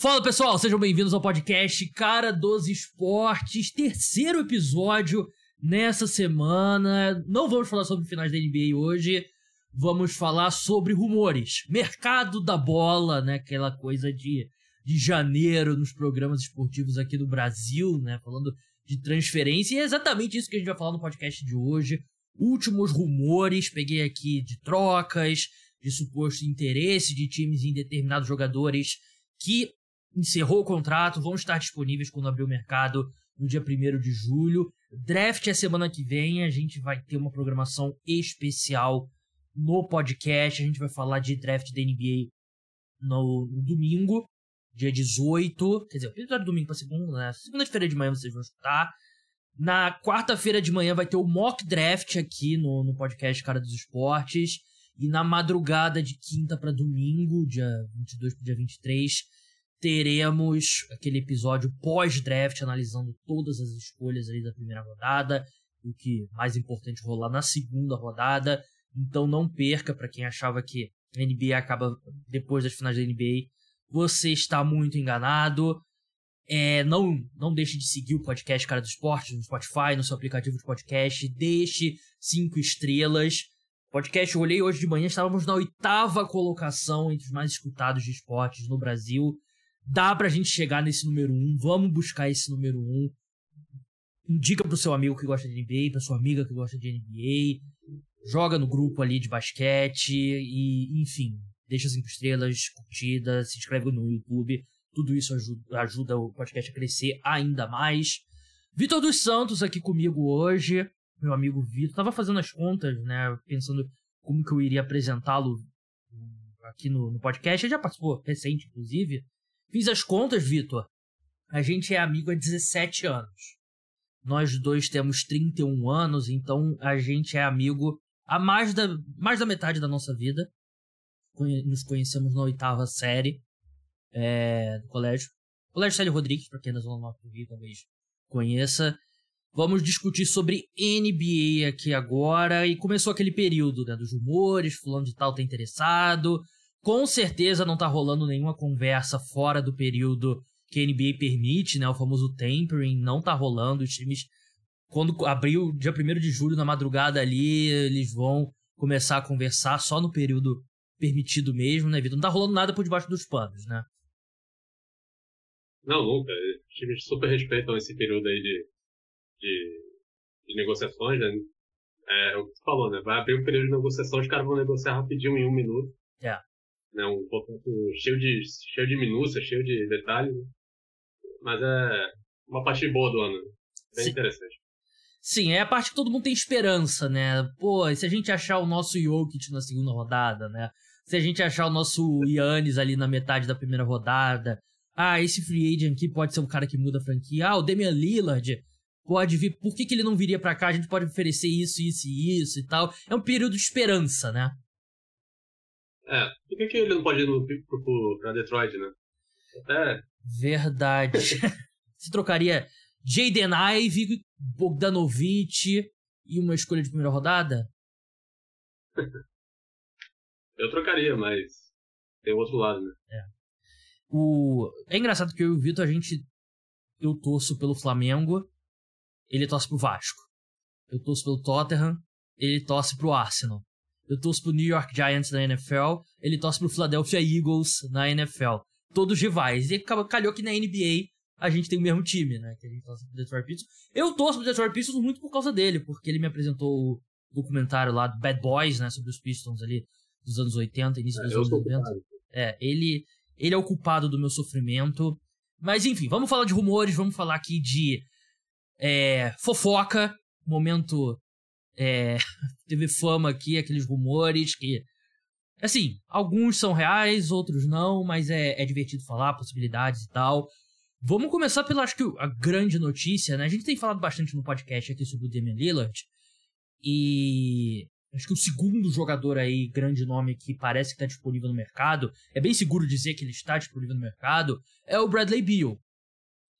Fala pessoal, sejam bem-vindos ao podcast Cara dos Esportes, terceiro episódio nessa semana. Não vamos falar sobre finais da NBA hoje, vamos falar sobre rumores, mercado da bola, né? Aquela coisa de, de janeiro nos programas esportivos aqui do Brasil, né? Falando de transferência, e é exatamente isso que a gente vai falar no podcast de hoje. Últimos rumores, peguei aqui de trocas, de suposto interesse de times em determinados jogadores que encerrou o contrato, vão estar disponíveis quando abrir o mercado no dia 1 de julho. Draft é semana que vem, a gente vai ter uma programação especial no podcast. A gente vai falar de draft da NBA no, no domingo, dia 18. Quer dizer, o episódio domingo pra segunda, né? Segunda-feira de manhã vocês vão escutar. Na quarta-feira de manhã vai ter o mock draft aqui no, no podcast Cara dos Esportes. E na madrugada de quinta para domingo, dia 22 pro dia 23, teremos aquele episódio pós-draft analisando todas as escolhas ali da primeira rodada, o que mais importante rolar na segunda rodada. Então não perca para quem achava que a NBA acaba depois das finais da NBA, você está muito enganado. É, não, não deixe de seguir o podcast Cara do Esporte no Spotify, no seu aplicativo de podcast. Deixe cinco estrelas. Podcast, eu olhei hoje de manhã, estávamos na oitava colocação entre os mais escutados de esportes no Brasil. Dá pra gente chegar nesse número um, vamos buscar esse número um. Indica pro seu amigo que gosta de NBA, pra sua amiga que gosta de NBA. Joga no grupo ali de basquete e, enfim, deixa cinco estrelas, curtida, se inscreve no YouTube. Tudo isso ajuda, ajuda o podcast a crescer ainda mais. Vitor dos Santos aqui comigo hoje meu amigo Vitor, tava fazendo as contas, né? Pensando como que eu iria apresentá-lo aqui no, no, podcast. Ele já participou recente, inclusive. Fiz as contas, Vitor. A gente é amigo há 17 anos. Nós dois temos 31 anos, então a gente é amigo há mais da, mais da metade da nossa vida. Nos conhecemos na oitava série é, do colégio. Colégio Célio Rodrigues, para quem é da Zona Norte do Rio talvez conheça. Vamos discutir sobre NBA aqui agora. E começou aquele período né, dos rumores, fulano de tal tá interessado. Com certeza não tá rolando nenhuma conversa fora do período que a NBA permite, né? O famoso tampering. Não tá rolando. Os times, quando abriu dia 1 de julho, na madrugada ali, eles vão começar a conversar só no período permitido mesmo, né, Vitor? Não tá rolando nada por debaixo dos panos, né? Não, nunca. Os times super respeitam esse período aí de de, de negociações, né? É, é, o que tu falou, né? Vai abrir um período de negociação, os caras vão negociar rapidinho em um minuto. É. Né? Um contrato cheio de, cheio de minúcias, cheio de detalhes. Né? Mas é uma parte boa do ano. Né? Bem Sim. interessante. Sim, é a parte que todo mundo tem esperança, né? Pô, e se a gente achar o nosso Jokic na segunda rodada, né? Se a gente achar o nosso Yannis ali na metade da primeira rodada. Ah, esse free agent aqui pode ser um cara que muda a franquia. Ah, o Damian Lillard pode vir, por que, que ele não viria para cá? A gente pode oferecer isso, isso e isso e tal. É um período de esperança, né? É, por que, que ele não pode ir no, pro, pro, pra Detroit, né? É. Verdade. Você trocaria Jaden Ive, Bogdanovich e uma escolha de primeira rodada? Eu trocaria, mas tem o outro lado, né? É. O... é engraçado que eu e o Vitor, a gente. Eu torço pelo Flamengo ele torce pro Vasco. Eu torço pelo Tottenham, ele torce pro Arsenal. Eu torço pro New York Giants na NFL, ele torce pro Philadelphia Eagles na NFL. Todos rivais. E calhou que na NBA a gente tem o mesmo time, né? Que a gente torce pro Detroit Pistons. Eu torço pro Detroit Pistons muito por causa dele, porque ele me apresentou o documentário lá do Bad Boys, né? Sobre os Pistons ali dos anos 80, início dos é, anos 90. É, ele, ele é o culpado do meu sofrimento. Mas enfim, vamos falar de rumores, vamos falar aqui de é, fofoca, momento é, teve fama aqui, aqueles rumores que. Assim, alguns são reais, outros não, mas é, é divertido falar, possibilidades e tal. Vamos começar pela, acho que, a grande notícia, né? A gente tem falado bastante no podcast aqui sobre o Damian Lillard. E acho que o segundo jogador aí, grande nome que parece que está disponível no mercado, é bem seguro dizer que ele está disponível no mercado, é o Bradley Beal.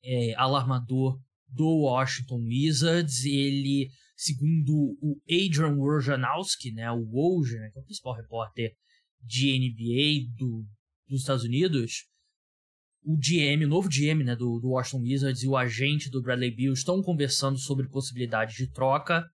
É, alarmador do Washington Wizards. Ele, segundo o Adrian Wojnarowski, né, o Woj, né, que é o principal repórter de NBA do, dos Estados Unidos, o GM, o novo GM né, do, do Washington Wizards e o agente do Bradley Beal estão conversando sobre possibilidades de troca.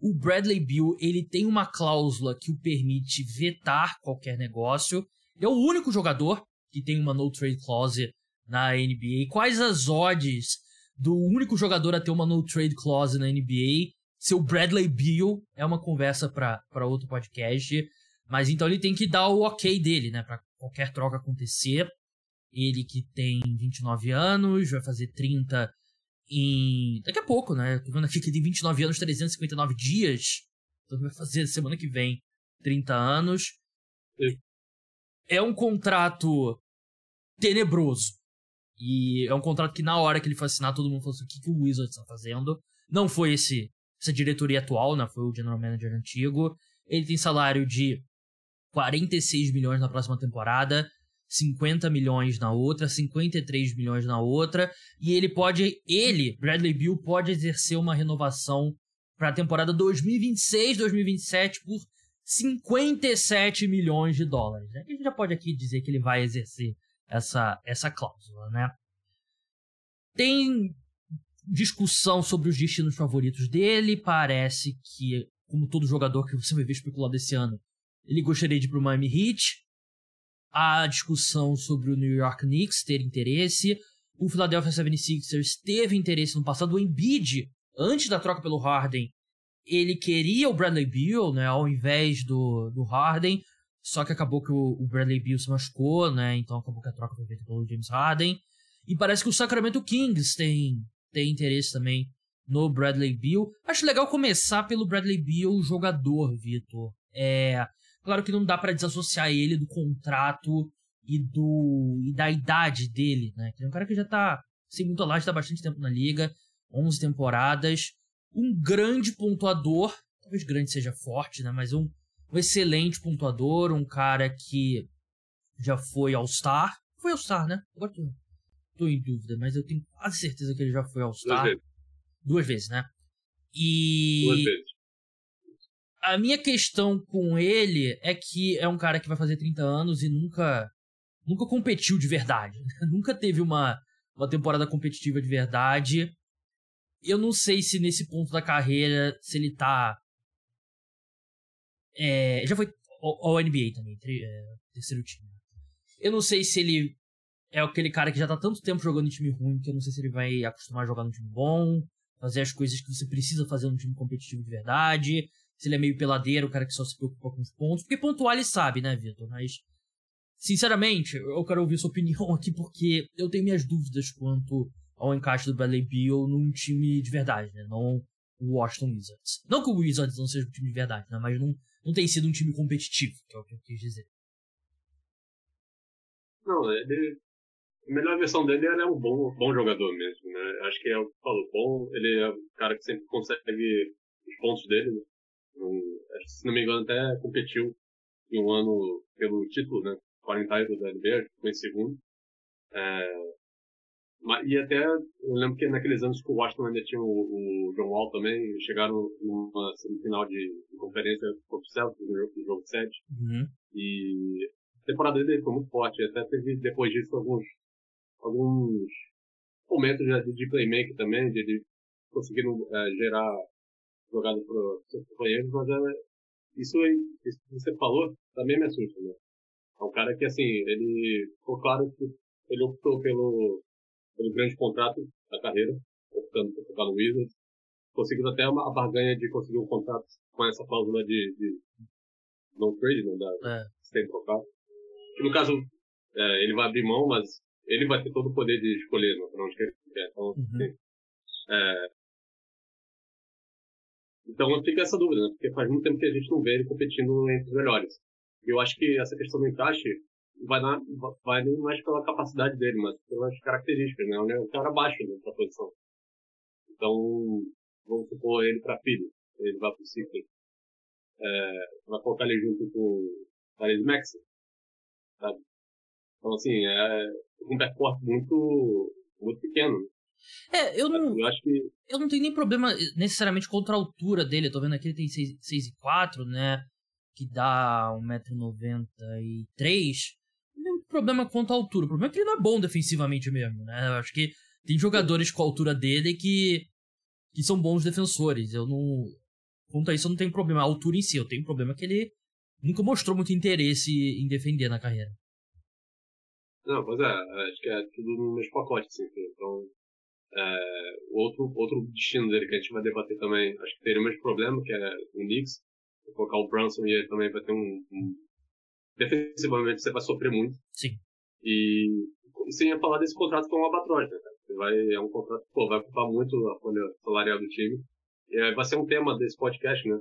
O Bradley Beal ele tem uma cláusula que o permite vetar qualquer negócio. Ele é o único jogador que tem uma no trade clause na NBA. Quais as odds do único jogador a ter uma no trade clause na NBA? Seu Bradley Beal é uma conversa para outro podcast. Mas então ele tem que dar o ok dele, né, para qualquer troca acontecer. Ele que tem 29 anos, vai fazer 30 em. Daqui a pouco, né? Vendo aqui que tem 29 anos, 359 dias. Então vai fazer semana que vem 30 anos. É um contrato tenebroso. E é um contrato que na hora que ele foi assinar, todo mundo falou assim: o que, que o Wizards está fazendo? Não foi esse essa diretoria atual, né? Foi o general manager antigo. Ele tem salário de 46 milhões na próxima temporada, 50 milhões na outra, 53 milhões na outra, e ele pode, ele, Bradley Bill, pode exercer uma renovação para a temporada 2026-2027 por 57 milhões de dólares. Né? A gente já pode aqui dizer que ele vai exercer essa, essa cláusula, né? Tem discussão sobre os destinos favoritos dele, parece que, como todo jogador que você vai ver especulado esse ano, ele gostaria de ir para o Miami Heat. Há discussão sobre o New York Knicks ter interesse. O Philadelphia 76ers teve interesse no passado. O Embiid, antes da troca pelo Harden, ele queria o Bradley Beal, né, ao invés do, do Harden. Só que acabou que o, o Bradley Beal se machucou, né? Então acabou que a troca foi feita pelo James Harden. E parece que o Sacramento Kings tem, tem interesse também no Bradley Beal. Acho legal começar pelo Bradley Beal jogador, Vitor. É, Claro que não dá para desassociar ele do contrato e do e da idade dele, né? Que é um cara que já tá sem muito lá, já tá bastante tempo na liga, 11 temporadas, um grande pontuador, talvez grande seja forte, né? Mas um, um excelente pontuador, um cara que já foi All-Star. Foi All-Star, né? Agora tô, tô em dúvida, mas eu tenho quase certeza que ele já foi All-Star. Duas vezes. Duas vezes, né? E. Duas vezes a minha questão com ele é que é um cara que vai fazer 30 anos e nunca nunca competiu de verdade. nunca teve uma, uma temporada competitiva de verdade. Eu não sei se nesse ponto da carreira, se ele tá. É, já foi ao NBA também, é, terceiro time. Eu não sei se ele é aquele cara que já tá tanto tempo jogando em time ruim que eu não sei se ele vai acostumar a jogar num time bom, fazer as coisas que você precisa fazer num time competitivo de verdade se ele é meio peladeiro, o cara que só se preocupa com os pontos. Porque pontuar ele sabe, né, Vitor? Mas, sinceramente, eu quero ouvir sua opinião aqui porque eu tenho minhas dúvidas quanto ao encaixe do Bradley Beal num time de verdade, né? Não o Washington Wizards. Não que o Wizards não seja um time de verdade, né? Mas não, não tem sido um time competitivo, que é o que eu quis dizer. Não, ele. A melhor versão dele é um bom, bom jogador mesmo, né? Acho que é o que falou, bom. Ele é o cara que sempre consegue os pontos dele, né? se não me engano, até competiu em um ano pelo título, né? 40 title da NBA, ficou em segundo. É, e até, eu lembro que naqueles anos que o Washington ainda tinha o, o John Wall também, chegaram numa semifinal de, de conferência contra o Celtics, no jogo, no jogo 7. Uhum. E a temporada dele foi muito forte, até teve depois disso alguns, alguns momentos de, de playmaker também, de, de conseguindo é, gerar jogado para seus companheiros, mas é, isso, isso que você falou também me assusta, né? É um cara que, assim, ele ficou claro que ele optou pelo, pelo grande contrato da carreira, optando por ficar no Wizards, conseguindo até uma, a barganha de conseguir um contrato com essa cláusula de, de não trade, né, da, é. sem trocar. Que no caso, é, ele vai abrir mão, mas ele vai ter todo o poder de escolher né, para onde quer. Então, uhum. assim, é, então fica essa dúvida, né? Porque faz muito tempo que a gente não vê ele competindo entre os melhores. E eu acho que essa questão do encaixe vai, na, vai nem mais pela capacidade dele, mas pelas características, né? Ele é um cara baixo nessa posição. Então, vamos supor ele para filho, ele vai pro City. É, vai colocar ele junto com o Tyrese Maxi, sabe? Então, assim, é um backcourt muito, muito pequeno. É, eu não. Eu acho que. Eu não tenho nem problema necessariamente contra a altura dele. Eu tô vendo aqui ele tem 6, 6 e 4, né? Que dá 1,93m. Problema quanto à altura. O problema é que ele não é bom defensivamente mesmo, né? Eu acho que tem jogadores com a altura dele que, que são bons defensores. Eu não. Quanto a isso, eu não tenho problema. A altura em si, eu tenho problema que ele nunca mostrou muito interesse em defender na carreira. Não, pois é, acho que é tudo no mesmo pacote, assim. Então, é, outro, outro destino dele que a gente vai debater também, acho que teria o mesmo problema, que é o Knicks. Colocar o Brunson e ele também vai ter um, um defensivamente você vai sofrer muito. Sim. E, sem falar desse contrato com o Albatroz, né, vai, é um contrato que vai ocupar muito a folha salarial do time. E é, vai ser um tema desse podcast, né?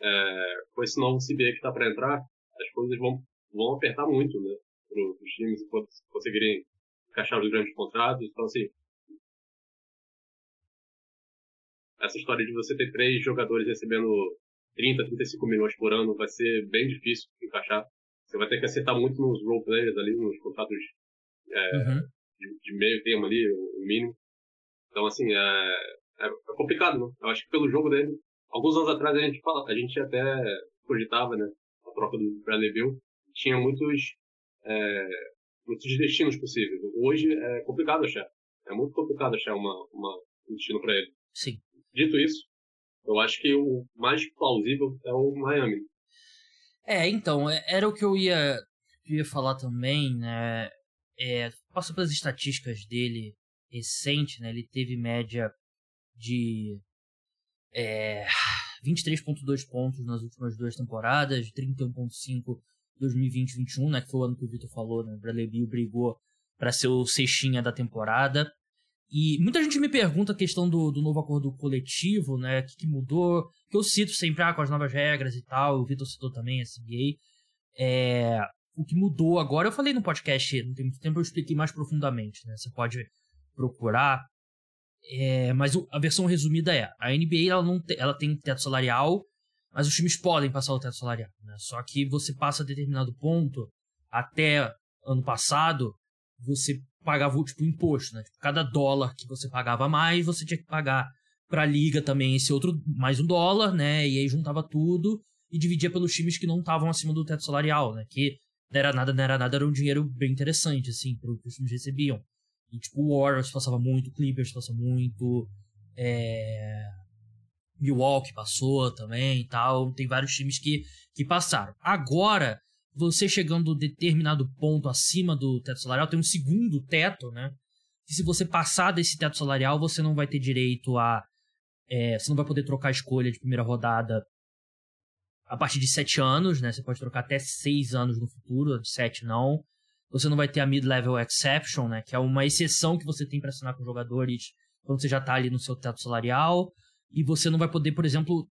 É, com esse novo CBA que está para entrar, as coisas vão, vão apertar muito, né? Para os times conseguirem encaixar os grandes contratos. Então, assim, essa história de você ter três jogadores recebendo 30, 35 milhões por ano vai ser bem difícil de encaixar. Você vai ter que acertar muito nos role players ali, nos contratos é, uhum. de, de, meio termo ali, o mínimo. Então, assim, é, é, é, complicado, né? Eu acho que pelo jogo dele, alguns anos atrás a gente, fala, a gente até cogitava, né? A troca do Bradley Bill. Tinha muitos, é, muitos destinos possíveis. Hoje é complicado achar. É muito complicado achar uma, uma, um destino para ele. Sim. Dito isso, eu acho que o mais plausível é o Miami. É, então, é, era o que eu ia, ia falar também, né? É, passa pelas estatísticas dele recente, né? Ele teve média de é, 23.2 pontos nas últimas duas temporadas, 31.5 2020-21, né? Que foi o ano que o Vitor falou, né? O Bradley Bill brigou para ser o sextinha da temporada. E muita gente me pergunta a questão do, do novo acordo coletivo, né? O que, que, mudou? Que eu cito sempre, ah, com as novas regras e tal. O Vitor citou também a CBA. É, o que mudou agora, eu falei no podcast, não tem muito tempo, eu expliquei mais profundamente, né? Você pode procurar. É, mas a versão resumida é: a NBA ela, não te, ela tem teto salarial, mas os times podem passar o teto salarial. Né? Só que você passa a determinado ponto, até ano passado, você pagava tipo imposto, né? Tipo, cada dólar que você pagava mais, você tinha que pagar para a liga também esse outro mais um dólar, né? E aí juntava tudo e dividia pelos times que não estavam acima do teto salarial, né? Que não era nada, não era nada, era um dinheiro bem interessante, assim, para que os times recebiam. E, tipo, o Warriors passava muito, o Clippers passava muito, é... Milwaukee passou também e tal. Tem vários times que, que passaram. Agora, você chegando a determinado ponto acima do teto salarial, tem um segundo teto, né? Se você passar desse teto salarial, você não vai ter direito a. É, você não vai poder trocar a escolha de primeira rodada a partir de sete anos, né? Você pode trocar até seis anos no futuro, de sete não. Você não vai ter a mid-level exception, né? Que é uma exceção que você tem para assinar com jogadores quando você já tá ali no seu teto salarial. E você não vai poder, por exemplo,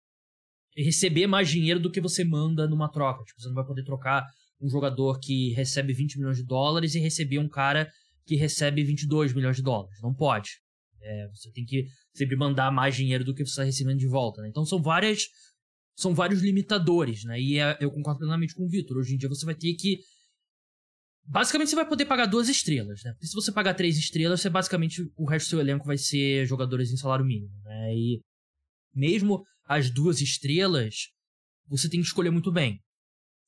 receber mais dinheiro do que você manda numa troca. Tipo, você não vai poder trocar um jogador que recebe 20 milhões de dólares e receber um cara que recebe 22 milhões de dólares. Não pode. É, você tem que sempre mandar mais dinheiro do que você está recebendo de volta. Né? Então são várias. São vários limitadores, né? E é, eu concordo plenamente com o Vitor. Hoje em dia você vai ter que. Basicamente você vai poder pagar duas estrelas, né? Porque se você pagar três estrelas, você basicamente o resto do seu elenco vai ser jogadores em salário mínimo, né? E mesmo as duas estrelas, você tem que escolher muito bem.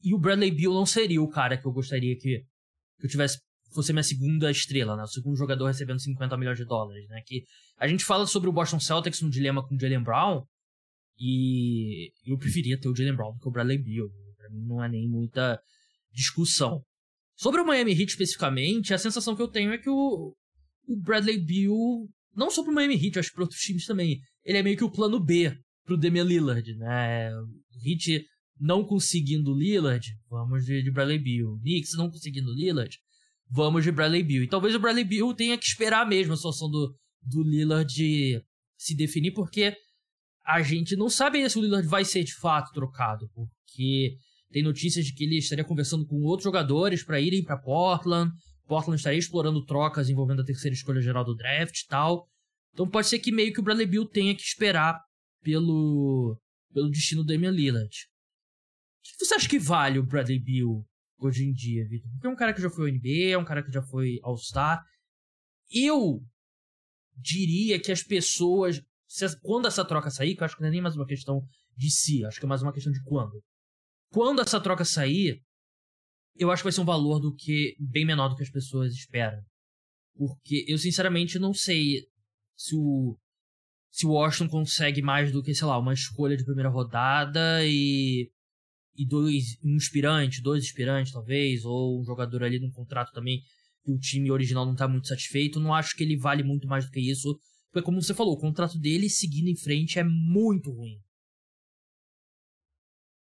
E o Bradley Beal não seria o cara que eu gostaria que, que eu tivesse fosse minha segunda estrela, né? O segundo jogador recebendo 50 milhões de dólares, né? Que a gente fala sobre o Boston Celtics no dilema com o Jalen Brown e eu preferia ter o Jalen Brown do que o Bradley Beal. Pra mim não é nem muita discussão. Sobre o Miami Heat especificamente, a sensação que eu tenho é que o, o Bradley Beal, não só pro Miami Heat, acho que para outros times também, ele é meio que o plano B pro Damian Lillard, né? Heat não conseguindo Lillard, vamos de, de Bradley Beal. Knicks não conseguindo Lillard, vamos de Bradley Beal. E talvez o Bradley Beal tenha que esperar mesmo a situação do, do Lillard se definir, porque a gente não sabe se o Lillard vai ser de fato trocado, porque tem notícias de que ele estaria conversando com outros jogadores para irem para Portland. Portland estaria explorando trocas envolvendo a terceira escolha geral do draft e tal. Então pode ser que meio que o Bradley Beal tenha que esperar pelo, pelo destino do Damian Lillard. O que você acha que vale o Bradley Beal hoje em dia, Vitor? Porque é um cara que já foi NBA, é um cara que já foi All-Star. Eu diria que as pessoas. Quando essa troca sair, que eu acho que não é nem mais uma questão de si, acho que é mais uma questão de quando. Quando essa troca sair, eu acho que vai ser um valor do que bem menor do que as pessoas esperam. Porque eu sinceramente não sei se o se o Washington consegue mais do que, sei lá, uma escolha de primeira rodada e e dois um inspirante, dois inspirantes talvez, ou um jogador ali num contrato também que o time original não tá muito satisfeito, não acho que ele vale muito mais do que isso, porque como você falou, o contrato dele seguindo em frente é muito ruim.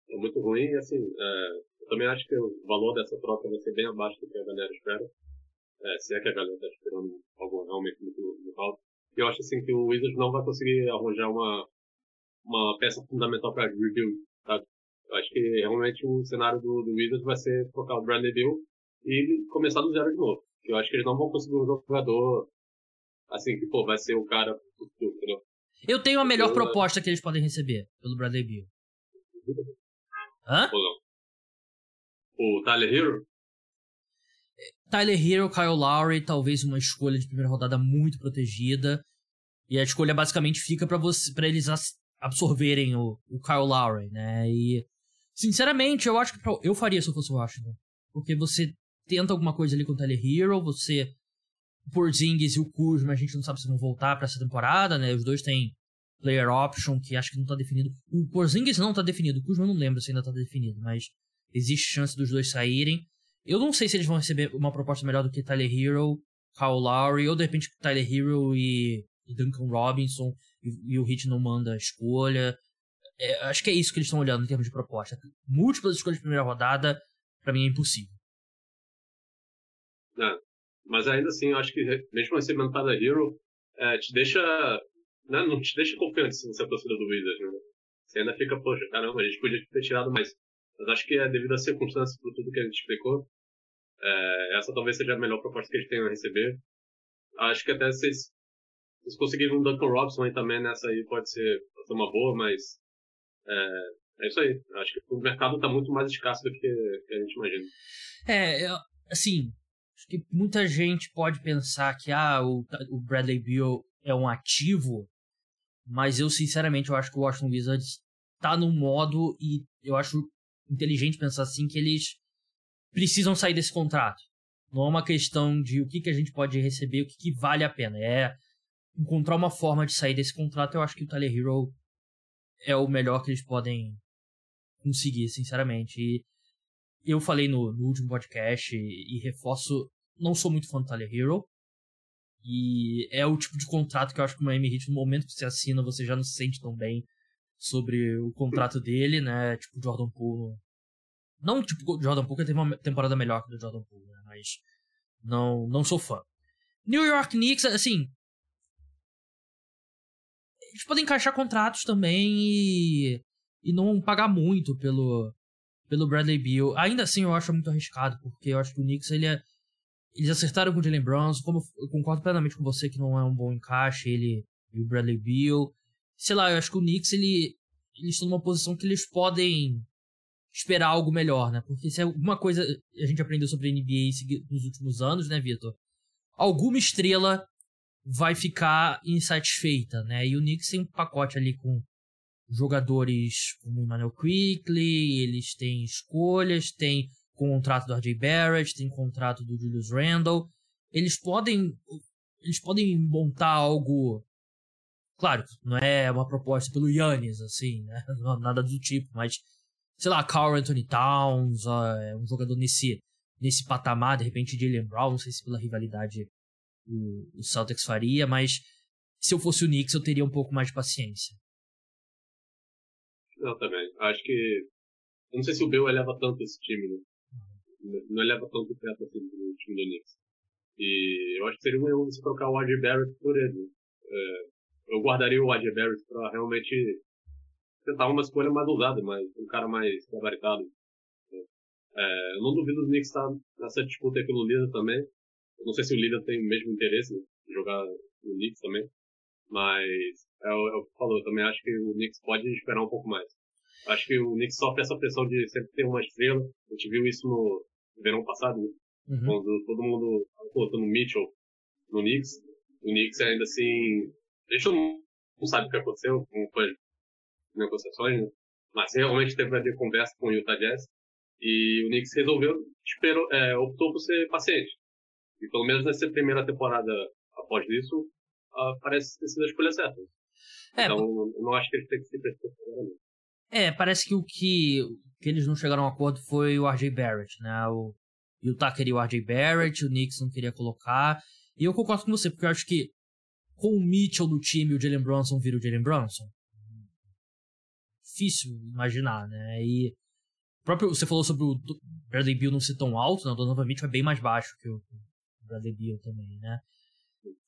É muito ruim, assim, é, eu também acho que o valor dessa troca vai ser bem abaixo do que a galera espera. É, se é que a galera está esperando algo realmente muito, muito alto. Eu acho assim que o Wizards não vai conseguir arranjar uma, uma peça fundamental para rebuild, sabe? Eu acho que realmente o cenário do, do Wizards vai ser trocar o Bradley Bill e começar do zero de novo. Eu acho que eles não vão conseguir um jogador assim que, pô, vai ser o cara do futuro, entendeu? Eu tenho a melhor eu, proposta que eles podem receber pelo Bradley Bill. Hã? Ou não? O Tyler Hero? Tyler Hero, Kyle Lowry, talvez uma escolha de primeira rodada muito protegida. E a escolha basicamente fica para você, para eles absorverem o, o Kyle Lowry, né? E sinceramente, eu acho que pra, eu faria se eu fosse o Washington, porque você tenta alguma coisa ali com o Tyler Hero, você o Porzingis e o Kuzma, a gente não sabe se vão voltar para essa temporada, né? Os dois têm player option que acho que não tá definido. O Porzingis não tá definido, o Kuzma não lembro se ainda tá definido, mas existe chance dos dois saírem. Eu não sei se eles vão receber uma proposta melhor do que Tyler Hero, Kyle Lowry, ou de repente Tyler Hero e, Duncan Robinson, e, e o Hit não manda a escolha. É, acho que é isso que eles estão olhando em termos de proposta. Múltiplas escolhas de primeira rodada, para mim é impossível. É, mas ainda assim, eu acho que mesmo recebendo Tyler Hero, é, te deixa. Né, não te deixa confiante se você é do Wizards, né? Você ainda fica, poxa, caramba, a gente podia ter tirado mais. Mas acho que é devido às circunstâncias, por tudo que a gente explicou, é, essa talvez seja a melhor proposta que eles tenham a receber. Acho que até vocês, vocês conseguiram um Duncan Robson aí também nessa aí pode ser, pode ser uma boa, mas é, é isso aí. Acho que o mercado está muito mais escasso do que, que a gente imagina. É, assim, acho que muita gente pode pensar que ah, o, o Bradley Beal é um ativo, mas eu sinceramente eu acho que o Washington Wizards está no modo e eu acho inteligente pensar assim que eles precisam sair desse contrato. Não é uma questão de o que, que a gente pode receber, o que, que vale a pena. É encontrar uma forma de sair desse contrato. Eu acho que o Tyler Hero é o melhor que eles podem conseguir, sinceramente. E eu falei no, no último podcast e, e, reforço, não sou muito fã do Tyler Hero. E é o tipo de contrato que eu acho que o Miami Heat, no momento que você assina, você já não se sente tão bem sobre o contrato dele, né? Tipo, Jordan Poole. Não tipo Jordan Poole, teve uma temporada melhor que do Jordan Poole, né? Mas não, não sou fã. New York Knicks, assim. Eles podem encaixar contratos também e. E não pagar muito pelo. Pelo Bradley Beal. Ainda assim, eu acho muito arriscado, porque eu acho que o Knicks, ele é. Eles acertaram com o Jalen Brunson, como eu concordo plenamente com você que não é um bom encaixe, ele e o Bradley Beal sei lá, eu acho que o Knicks, ele, eles estão numa posição que eles podem esperar algo melhor, né? Porque se alguma coisa a gente aprendeu sobre a NBA nos últimos anos, né, Vitor? Alguma estrela vai ficar insatisfeita, né? E o Knicks tem um pacote ali com jogadores como o Emmanuel Quickly, eles têm escolhas, tem contrato do RJ Barrett, tem contrato do Julius Randle. Eles podem eles podem montar algo Claro, não é uma proposta pelo Yannis, assim, né? Nada do tipo, mas, sei lá, Carl Anthony Towns, uh, um jogador nesse, nesse patamar, de repente Jalen Brown, não sei se pela rivalidade o, o Celtics faria, mas se eu fosse o Knicks eu teria um pouco mais de paciência. Não, também. Acho que. Eu não sei se o Bill eleva tanto esse time, né? Não eleva tanto o teto assim do time do Knicks. E eu acho que seria um erro você trocar o RJ Barrett por ele. É, eu guardaria o AJ Barrett pra realmente tentar uma escolha mais ousada, mais, um cara mais gabaritado. É, eu não duvido do Knicks estar nessa disputa aí pelo líder também. Eu não sei se o líder tem o mesmo interesse em jogar no Knicks também. Mas é, o que falou, eu também acho que o Knicks pode esperar um pouco mais. Acho que o Knicks sofre essa pressão de sempre ter uma estrela. A gente viu isso no verão passado, né? uhum. quando todo mundo colocando Mitchell no Knicks. O Knicks ainda assim a gente não, não sabe o que aconteceu, como foi negociações, né? mas realmente teve a ver conversa com o Utah Jazz. E o Knicks resolveu, esperou, é, optou por ser paciente. E pelo menos nessa primeira temporada após isso, uh, parece ter sido a escolha certa. É, então, eu não acho que eles têm que se precipitaram. É, parece que o que, que eles não chegaram a um acordo foi o RJ Barrett, né? O, Tucker e o RJ Barrett, o Knicks não queria colocar. E eu concordo com você, porque eu acho que com o Mitchell no time o Jalen Brunson vira o Jalen Brunson. Difícil imaginar, né? E próprio, você falou sobre o Bradley Beal não ser tão alto, né? O Donovan Mitchell é bem mais baixo que o Bradley Beal também, né?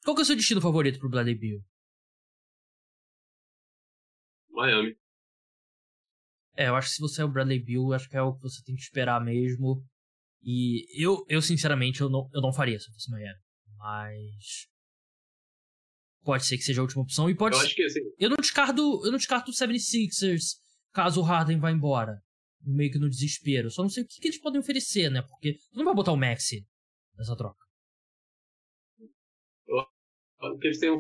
Qual que é o seu destino favorito pro Bradley Beal? Miami. É, eu acho que se você é o Bradley Beal, acho que é o que você tem que esperar mesmo. E eu, eu sinceramente, eu não, eu não faria se eu fosse Miami. Mas. Pode ser que seja a última opção. E pode eu acho que assim. Eu não descarto, eu não descarto o 76ers caso o Harden vá embora. Meio que no desespero. Só não sei o que, que eles podem oferecer, né? Porque tu não vai botar o Maxi nessa troca. O que eles têm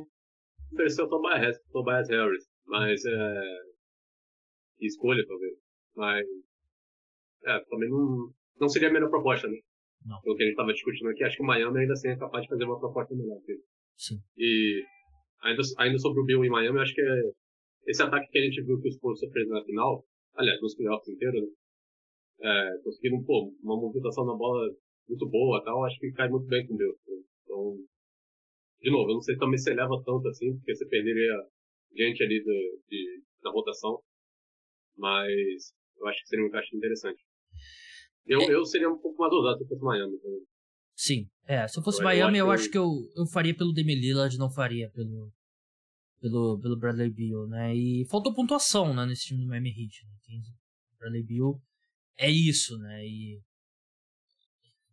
oferecer o Tobias, Tobias Harris. Mas é. Escolha, talvez. Mas. É, também não, não seria a melhor proposta, né? Não. Pelo que a gente estava discutindo aqui, acho que o Miami ainda assim é capaz de fazer uma proposta melhor. Sim. E ainda, ainda sobre o Bill em Miami, acho que é esse ataque que a gente viu que o Spurs fez na final, aliás, nos playoffs inteiros, né? É, conseguiram, pô, uma movimentação na bola muito boa tal, acho que cai muito bem com o Bill. Então, de novo, eu não sei também se eleva tanto assim, porque você perderia gente ali do, de, da rotação, mas eu acho que seria um encaixe interessante. Eu, é... eu seria um pouco mais ousado se fosse Miami. Então. Sim, é. Se eu fosse eu Miami, eu acho que eu, eu faria pelo Demi Lillard, não faria pelo, pelo, pelo Bradley Beal, né? E faltou pontuação, né, nesse time do Miami Heat. Né? Bradley Beal é isso, né? E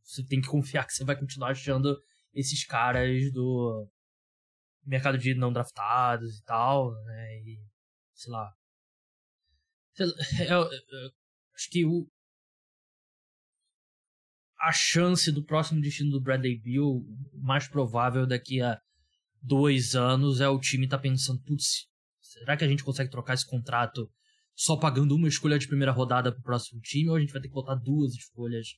você tem que confiar que você vai continuar achando esses caras do mercado de não draftados e tal, né? E sei lá. Sei lá eu, eu, eu, acho que o, a chance do próximo destino do Bradley Beal, mais provável daqui a dois anos, é o time tá pensando, putz, será que a gente consegue trocar esse contrato só pagando uma escolha de primeira rodada pro próximo time, ou a gente vai ter que botar duas escolhas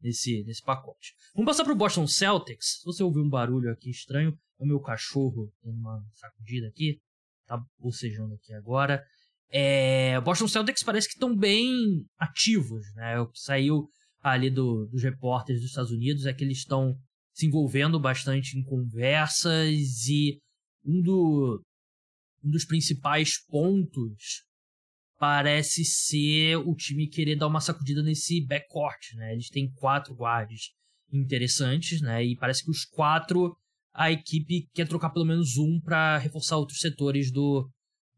nesse, nesse pacote. Vamos passar pro Boston Celtics. Se você ouvir um barulho aqui estranho, é o meu cachorro dando uma sacudida aqui. Tá bocejando aqui agora. É, Boston Celtics parece que estão bem ativos, né? Que saiu ali do, dos repórteres dos Estados Unidos é que eles estão se envolvendo bastante em conversas e um, do, um dos principais pontos parece ser o time querer dar uma sacudida nesse backcourt, né? Eles têm quatro guards interessantes, né? E parece que os quatro a equipe quer trocar pelo menos um para reforçar outros setores do,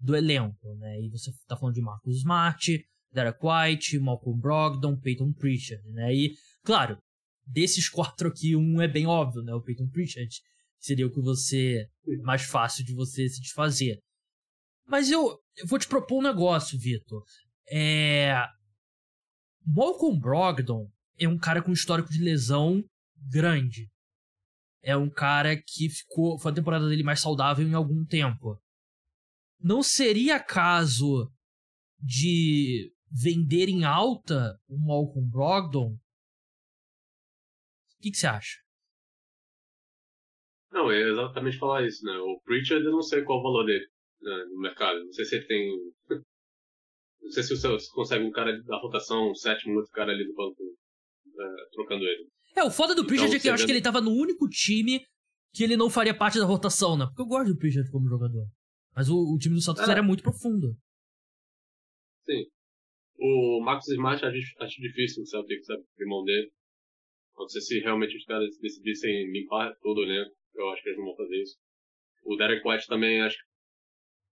do elenco, né? E você tá falando de Marcus Smart, Derek White, Malcolm Brogdon, Peyton Pritchard, né? E, claro, desses quatro aqui, um é bem óbvio, né? O Peyton Pritchard seria o que você... mais fácil de você se desfazer. Mas eu, eu vou te propor um negócio, Vitor. É... Malcolm Brogdon é um cara com histórico de lesão grande. É um cara que ficou. Foi a temporada dele mais saudável em algum tempo. Não seria caso de vender em alta o Malcolm Brogdon? O que, que você acha? Não, é exatamente falar isso, né? O Pritchard, eu não sei qual o valor dele né, no mercado. Não sei se ele tem. Não sei se você consegue um cara da rotação, um sétimo, outro cara ali do banco, é, trocando ele. É, o foda do então, Pritchard é que eu acho que ele tava no único time que ele não faria parte da rotação, né? Porque eu gosto do Pritchard como jogador. Mas o, o time do Santos é. era muito profundo. Sim. O Marcos Smart acho, acho difícil o Celtic, sabe, abrir mão dele. Não sei se realmente os caras decidissem limpar todo o elenco. Eu acho que eles não vão fazer isso. O Derek White também, acho que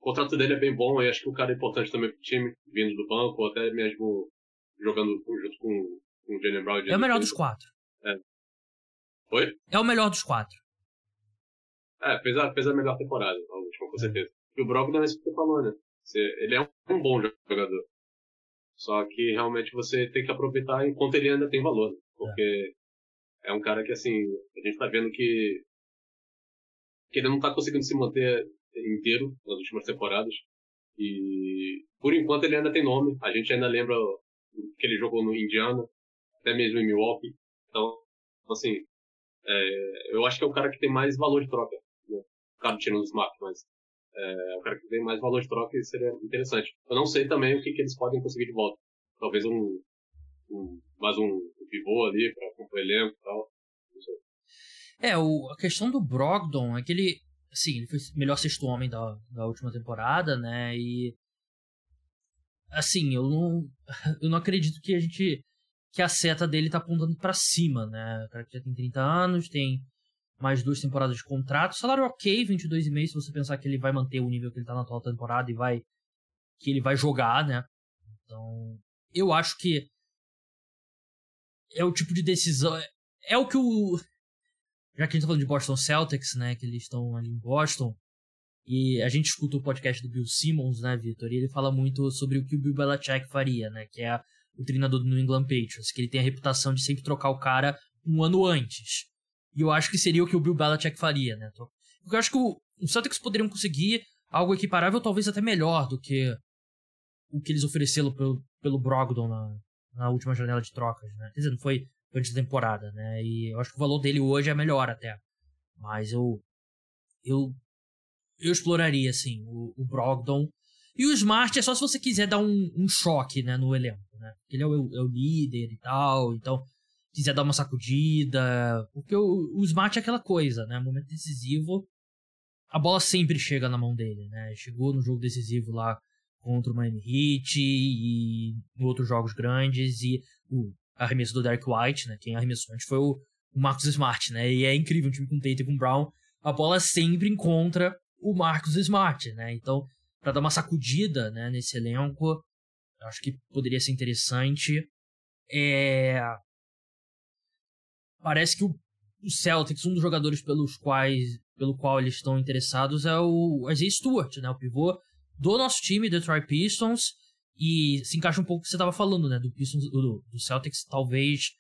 o contrato dele é bem bom e acho que o cara é importante também pro time, vindo do banco, ou até mesmo jogando junto com, com o Jalen Brown. É o melhor dos quatro. É. Oi? É o melhor dos quatro. É, fez a, fez a melhor temporada, a última, com certeza. E o Brogdon é isso que você falou, né? Ele é um bom jogador. Só que realmente você tem que aproveitar enquanto ele ainda tem valor. Né? Porque é. é um cara que, assim, a gente tá vendo que, que ele não tá conseguindo se manter inteiro nas últimas temporadas. E por enquanto ele ainda tem nome. A gente ainda lembra que ele jogou no Indiana, até mesmo em Milwaukee. Então, assim, é, eu acho que é o cara que tem mais valor de troca. Né? Claro, tirando o Smart, mas é, o cara que tem mais valor de troca seria interessante. Eu não sei também o que, que eles podem conseguir de volta. Talvez um, um mais um pivô ali para compor elenco e tal. É, o, a questão do Brogdon é que ele, assim, ele foi o melhor sexto homem da, da última temporada, né? E assim, eu não eu não acredito que a gente que a seta dele tá apontando para cima, né? O cara que já tem 30 anos, tem mais duas temporadas de contrato. Salário ok, 22,5 se você pensar que ele vai manter o nível que ele tá na atual temporada e vai que ele vai jogar, né? Então, eu acho que é o tipo de decisão é, é o que o já que a gente tá falando de Boston Celtics, né, que eles estão ali em Boston, e a gente escuta o podcast do Bill Simmons, né, Vitor, e ele fala muito sobre o que o Bill Belichick faria, né, que é o treinador do New England Patriots, que ele tem a reputação de sempre trocar o cara um ano antes. E eu acho que seria o que o Bill Belichick faria, né? Porque eu acho que o, Celtics poderiam conseguir algo equiparável, talvez até melhor do que o que eles ofereceram pelo, pelo Brogdon na, na última janela de trocas, né? Quer dizer, não foi antes da temporada, né? E eu acho que o valor dele hoje é melhor até. Mas eu. Eu. Eu exploraria, assim, o, o Brogdon. E o Smart é só se você quiser dar um, um choque, né, no elenco, né? Ele é o, é o líder e tal, então quiser dar uma sacudida. Porque o, o Smart é aquela coisa, né? Momento decisivo, a bola sempre chega na mão dele, né? Chegou no jogo decisivo lá contra o Miami Heat e em outros jogos grandes e o arremesso do Derek White, né? Quem arremessou antes foi o, o Smart, né? E é incrível, um time com Tate e com Brown, a bola sempre encontra o Marcus Smart, né? Então, para dar uma sacudida, né, nesse elenco, acho que poderia ser interessante. É parece que o, Celtics, um dos jogadores pelos quais, pelo qual eles estão interessados é o Isaiah Stewart, né, o pivô do nosso time, Detroit Pistons, e se encaixa um pouco o que você estava falando, né, do Pistons, do, do Celtics talvez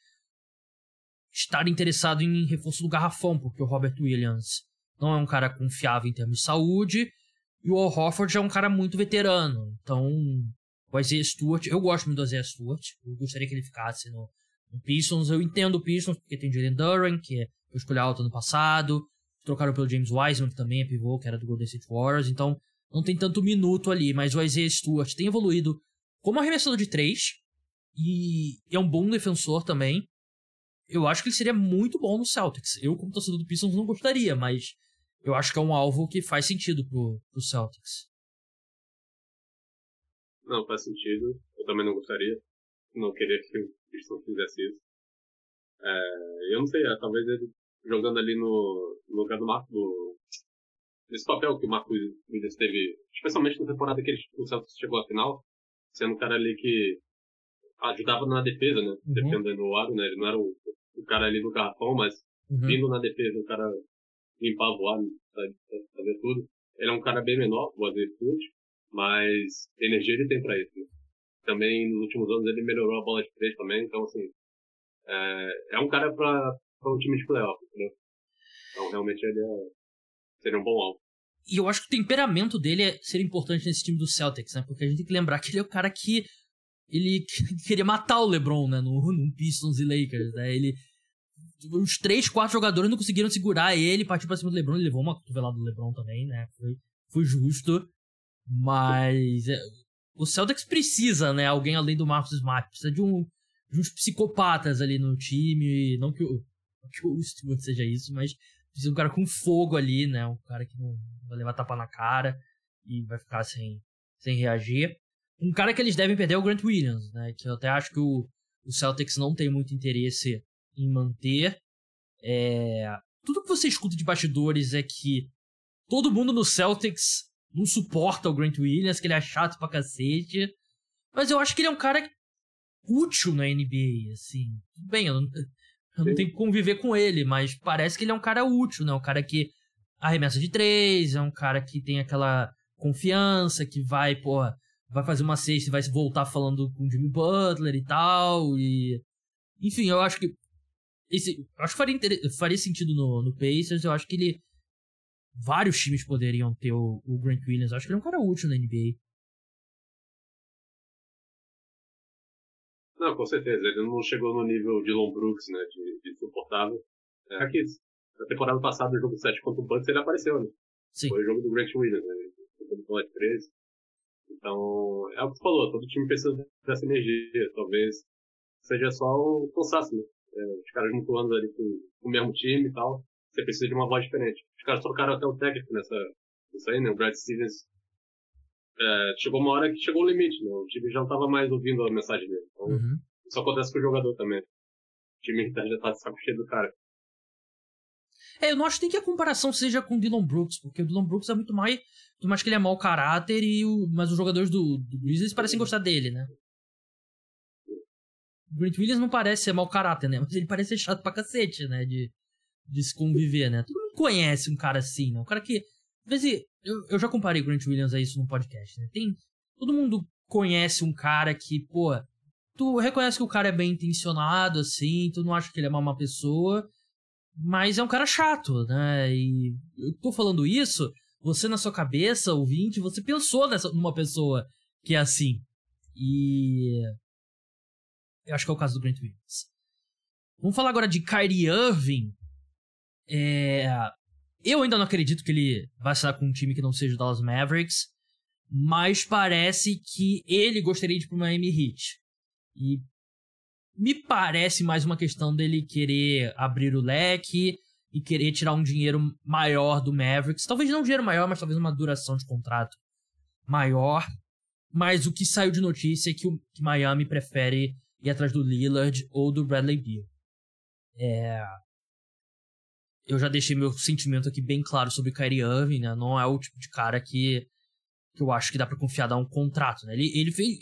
estar interessado em reforço do garrafão, porque o Robert Williams não é um cara confiável em termos de saúde, e o Al é um cara muito veterano. Então, o Isaiah Stewart, eu gosto muito do Isaiah Stewart, eu gostaria que ele ficasse no, no Pistons. Eu entendo o Pistons porque tem Jalen Duran, que é, escolha alta no passado. Trocaram pelo James Wiseman, que também é pivô, que era do Golden State Warriors. Então, não tem tanto minuto ali, mas o Isaiah Stewart tem evoluído como arremessador de três e é um bom defensor também. Eu acho que ele seria muito bom no Celtics. Eu, como torcedor do Pistons, não gostaria, mas eu acho que é um alvo que faz sentido pro, pro Celtics. Não, faz sentido. Eu também não gostaria. Não queria que o Pistons fizesse isso. É, eu não sei, é, talvez ele jogando ali no, no lugar do Marco, do, desse papel que o Marco Williams teve, especialmente na temporada que ele, o Celtics chegou à final, sendo um cara ali que ajudava na defesa, né? Uhum. Defendendo o aro, né? Ele não era o, o cara ali no garrafão, mas uhum. vindo na defesa, o cara limpava o aro, fazer tudo. Ele é um cara bem menor, o Azeir mas energia ele tem pra isso, né? Também nos últimos anos ele melhorou a bola de três também, então assim, é, é um cara para um time de playoff, entendeu? Então realmente ele é, seria um bom alvo. E eu acho que o temperamento dele é ser importante nesse time do Celtics, né? Porque a gente tem que lembrar que ele é o cara que ele queria matar o LeBron, né? No, no Pistons e Lakers, né? Ele os três, quatro jogadores não conseguiram segurar ele, partiu pra cima do LeBron, ele levou uma cotovelada do LeBron também, né? Foi, foi justo. Mas é, o Celtics precisa, né? Alguém além do Marcus Smart. Precisa de, um, de uns psicopatas ali no time. Não que o, que o Stewart seja isso, mas precisa de um cara com fogo ali, né? Um cara que não vai levar tapa na cara e vai ficar sem, sem reagir. Um cara que eles devem perder é o Grant Williams, né? Que eu até acho que o, o Celtics não tem muito interesse em manter. É... Tudo que você escuta de bastidores é que todo mundo no Celtics não suporta o Grant Williams, que ele é chato pra cacete. Mas eu acho que ele é um cara útil na NBA, assim. Tudo bem, eu não, eu não tenho que conviver com ele, mas parece que ele é um cara útil, né? Um cara que arremessa de três, é um cara que tem aquela confiança, que vai, pô, vai fazer uma cesta e vai voltar falando com o Jimmy Butler e tal. E. Enfim, eu acho que. Esse, acho que faria, faria sentido no, no Pacers, eu acho que ele vários times poderiam ter o, o Grant Williams. Acho que ele é um cara útil na NBA. Não, com certeza. Ele não chegou no nível de Lon Brooks, né? De, de suportável. É, aqui, na temporada passada, no jogo 7 contra o Bucks, ele apareceu, né? Sim. Foi o jogo do Grant Williams, né? Foi o 13. Então, é o que você falou, todo time precisa dessa energia. Talvez seja só o cansaço, né? É, os caras muito anos ali com, com, o mesmo time e tal. Você precisa de uma voz diferente. Os caras trocaram até o técnico nessa, isso aí, né? O Brad Stevens. É, chegou uma hora que chegou o limite, né? O time já não tava mais ouvindo a mensagem dele. Então, uhum. isso acontece com o jogador também. O time já tá de saco cheio do cara. É, eu não acho nem que a comparação seja com o Dylan Brooks, porque o Dylan Brooks é muito mais, muito mais que ele é mau caráter, e o, mas os jogadores do, do Grizzlies parecem gostar dele, né? O Grant Williams não parece ser mau caráter, né? Mas ele parece ser chato pra cacete, né? De, de se conviver, né? Todo mundo conhece um cara assim, né? Um cara que. Às vezes, eu, eu já comparei Grant Williams a isso no podcast, né? Tem. Todo mundo conhece um cara que, pô. Tu reconhece que o cara é bem intencionado, assim, tu não acha que ele é uma má pessoa, mas é um cara chato, né? E eu tô falando isso, você na sua cabeça, ouvinte, você pensou nessa, numa pessoa que é assim. E. Eu acho que é o caso do Grant Williams. Vamos falar agora de Kyrie Irving. É... Eu ainda não acredito que ele vai assinar com um time que não seja o Dallas Mavericks, mas parece que ele gostaria de ir pro Miami Heat. E me parece mais uma questão dele querer abrir o leque e querer tirar um dinheiro maior do Mavericks. Talvez não um dinheiro maior, mas talvez uma duração de contrato maior. Mas o que saiu de notícia é que o que Miami prefere ir atrás do Lillard ou do Bradley Beal. É... Eu já deixei meu sentimento aqui bem claro sobre Kyrie Irving, né? Não é o tipo de cara que, que eu acho que dá para confiar dar um contrato, né? Ele, ele fez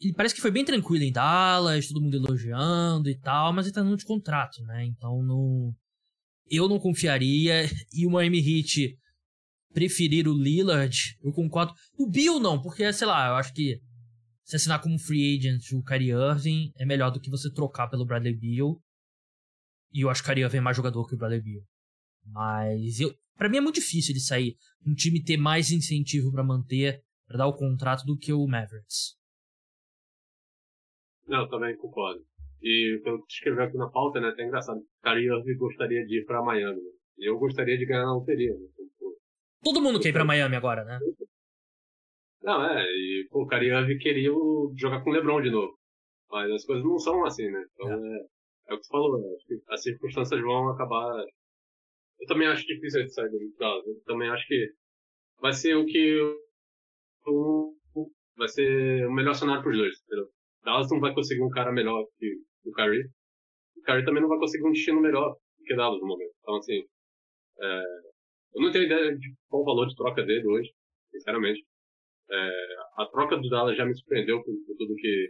ele parece que foi bem tranquilo em Dallas, todo mundo elogiando e tal, mas ele tá no de contrato, né? Então não. Eu não confiaria. E o Miami Heat preferir o Lillard, eu concordo. O Bill não, porque, sei lá, eu acho que se assinar como free agent o Kyrie Irving é melhor do que você trocar pelo Bradley Beal. E eu acho que o Irving é mais jogador que o Bradley Beal. Mas eu, para mim é muito difícil ele sair, um time ter mais incentivo para manter, para dar o contrato do que o Mavericks. Não, eu também concordo. E pelo que escreveu aqui na pauta, né, até engraçado. Kyrie Irving gostaria de ir pra Miami. Eu gostaria de ganhar na loteria. Né? Todo mundo quer ir pra Miami agora, né? Não, é, e pô, o Kyrie Irving queria jogar com o LeBron de novo. Mas as coisas não são assim, né? Então é, é, é o que você falou, né? Acho que as circunstâncias vão acabar. Eu também acho difícil de sair do caso. Eu também acho que vai ser o que. Vai ser o melhor cenário para os dois, entendeu? Dallas não vai conseguir um cara melhor que o Kyrie. O Kyrie também não vai conseguir um destino melhor que Dallas no momento. Então, assim, é, eu não tenho ideia de qual o valor de troca dele hoje, sinceramente. É, a troca do Dallas já me surpreendeu por tudo que